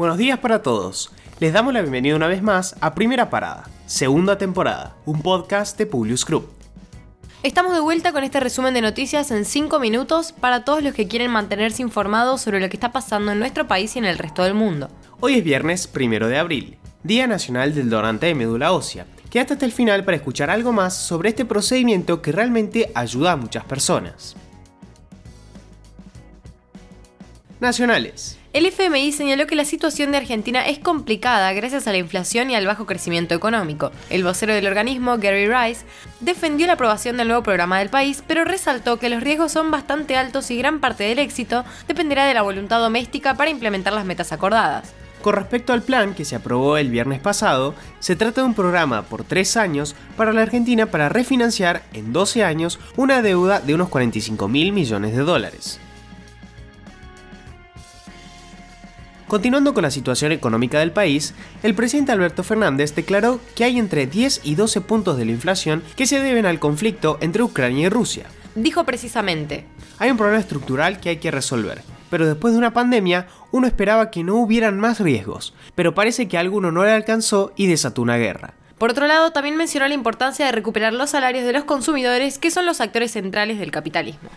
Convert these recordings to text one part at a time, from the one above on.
Buenos días para todos. Les damos la bienvenida una vez más a Primera Parada, segunda temporada, un podcast de Publius Group. Estamos de vuelta con este resumen de noticias en 5 minutos para todos los que quieren mantenerse informados sobre lo que está pasando en nuestro país y en el resto del mundo. Hoy es viernes primero de abril, Día Nacional del Donante de Médula Ósea. Quédate hasta el final para escuchar algo más sobre este procedimiento que realmente ayuda a muchas personas. Nacionales. El FMI señaló que la situación de Argentina es complicada gracias a la inflación y al bajo crecimiento económico. El vocero del organismo, Gary Rice, defendió la aprobación del nuevo programa del país, pero resaltó que los riesgos son bastante altos y gran parte del éxito dependerá de la voluntad doméstica para implementar las metas acordadas. Con respecto al plan que se aprobó el viernes pasado, se trata de un programa por tres años para la Argentina para refinanciar en 12 años una deuda de unos 45 mil millones de dólares. Continuando con la situación económica del país, el presidente Alberto Fernández declaró que hay entre 10 y 12 puntos de la inflación que se deben al conflicto entre Ucrania y Rusia. Dijo precisamente, hay un problema estructural que hay que resolver, pero después de una pandemia uno esperaba que no hubieran más riesgos, pero parece que a alguno no le alcanzó y desató una guerra. Por otro lado, también mencionó la importancia de recuperar los salarios de los consumidores, que son los actores centrales del capitalismo.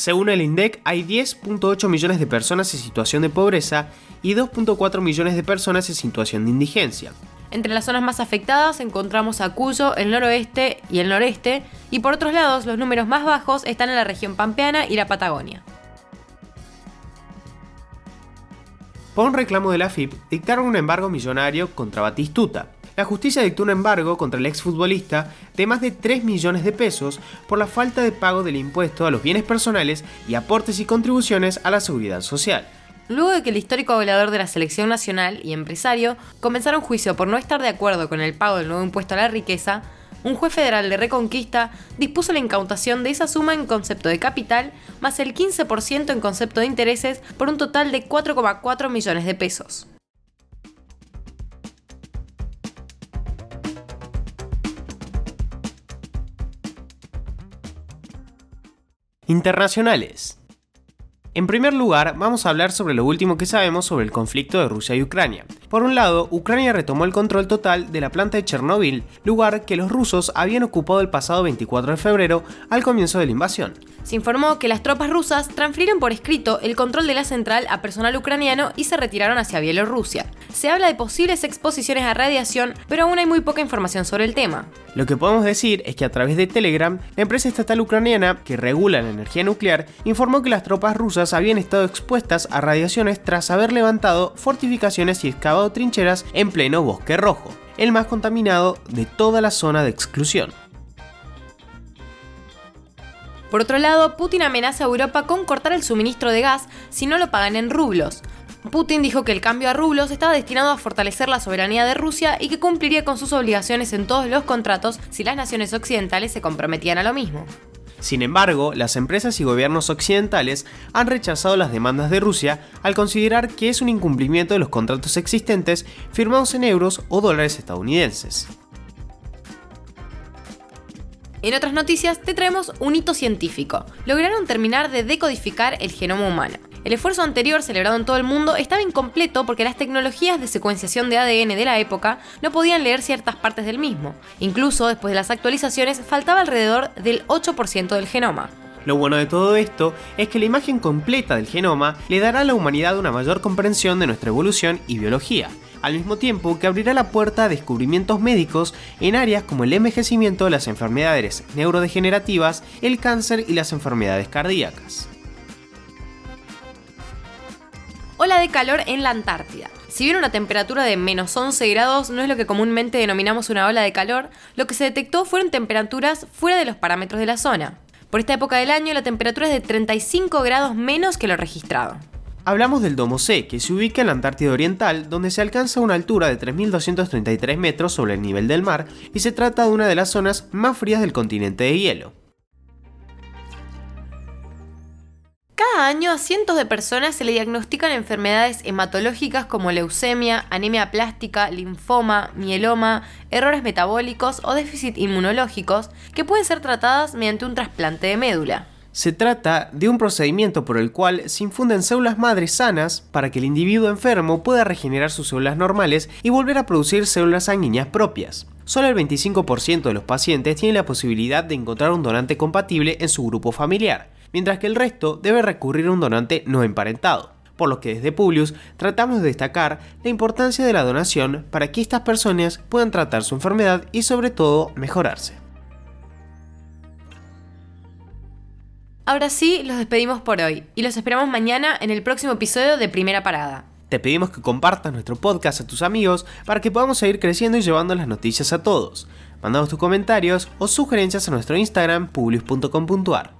Según el INDEC, hay 10.8 millones de personas en situación de pobreza y 2.4 millones de personas en situación de indigencia. Entre las zonas más afectadas encontramos a Cuyo, el noroeste y el noreste, y por otros lados los números más bajos están en la región pampeana y la Patagonia. Por un reclamo de la FIP, dictaron un embargo millonario contra Batistuta, la justicia dictó un embargo contra el exfutbolista de más de 3 millones de pesos por la falta de pago del impuesto a los bienes personales y aportes y contribuciones a la seguridad social. Luego de que el histórico goleador de la selección nacional y empresario comenzara un juicio por no estar de acuerdo con el pago del nuevo impuesto a la riqueza, un juez federal de Reconquista dispuso la incautación de esa suma en concepto de capital más el 15% en concepto de intereses por un total de 4,4 millones de pesos. Internacionales. En primer lugar, vamos a hablar sobre lo último que sabemos sobre el conflicto de Rusia y Ucrania. Por un lado, Ucrania retomó el control total de la planta de Chernobyl, lugar que los rusos habían ocupado el pasado 24 de febrero al comienzo de la invasión. Se informó que las tropas rusas transfirieron por escrito el control de la central a personal ucraniano y se retiraron hacia Bielorrusia. Se habla de posibles exposiciones a radiación, pero aún hay muy poca información sobre el tema. Lo que podemos decir es que a través de Telegram, la empresa estatal ucraniana que regula la energía nuclear informó que las tropas rusas habían estado expuestas a radiaciones tras haber levantado fortificaciones y excavado trincheras en pleno bosque rojo, el más contaminado de toda la zona de exclusión. Por otro lado, Putin amenaza a Europa con cortar el suministro de gas si no lo pagan en rublos. Putin dijo que el cambio a rublos estaba destinado a fortalecer la soberanía de Rusia y que cumpliría con sus obligaciones en todos los contratos si las naciones occidentales se comprometían a lo mismo. Sin embargo, las empresas y gobiernos occidentales han rechazado las demandas de Rusia al considerar que es un incumplimiento de los contratos existentes firmados en euros o dólares estadounidenses. En otras noticias te traemos un hito científico. Lograron terminar de decodificar el genoma humano. El esfuerzo anterior, celebrado en todo el mundo, estaba incompleto porque las tecnologías de secuenciación de ADN de la época no podían leer ciertas partes del mismo. Incluso después de las actualizaciones faltaba alrededor del 8% del genoma. Lo bueno de todo esto es que la imagen completa del genoma le dará a la humanidad una mayor comprensión de nuestra evolución y biología, al mismo tiempo que abrirá la puerta a descubrimientos médicos en áreas como el envejecimiento, las enfermedades neurodegenerativas, el cáncer y las enfermedades cardíacas. De calor en la Antártida. Si bien una temperatura de menos 11 grados no es lo que comúnmente denominamos una ola de calor, lo que se detectó fueron temperaturas fuera de los parámetros de la zona. Por esta época del año la temperatura es de 35 grados menos que lo registrado. Hablamos del Domo C, que se ubica en la Antártida Oriental, donde se alcanza una altura de 3.233 metros sobre el nivel del mar y se trata de una de las zonas más frías del continente de hielo. Año a cientos de personas se le diagnostican enfermedades hematológicas como leucemia, anemia plástica, linfoma, mieloma, errores metabólicos o déficit inmunológicos que pueden ser tratadas mediante un trasplante de médula. Se trata de un procedimiento por el cual se infunden células madres sanas para que el individuo enfermo pueda regenerar sus células normales y volver a producir células sanguíneas propias. Solo el 25% de los pacientes tiene la posibilidad de encontrar un donante compatible en su grupo familiar, mientras que el resto debe recurrir a un donante no emparentado por lo que desde Publius tratamos de destacar la importancia de la donación para que estas personas puedan tratar su enfermedad y sobre todo mejorarse. Ahora sí, los despedimos por hoy y los esperamos mañana en el próximo episodio de Primera Parada. Te pedimos que compartas nuestro podcast a tus amigos para que podamos seguir creciendo y llevando las noticias a todos. Mandanos tus comentarios o sugerencias a nuestro Instagram publius.com.ar.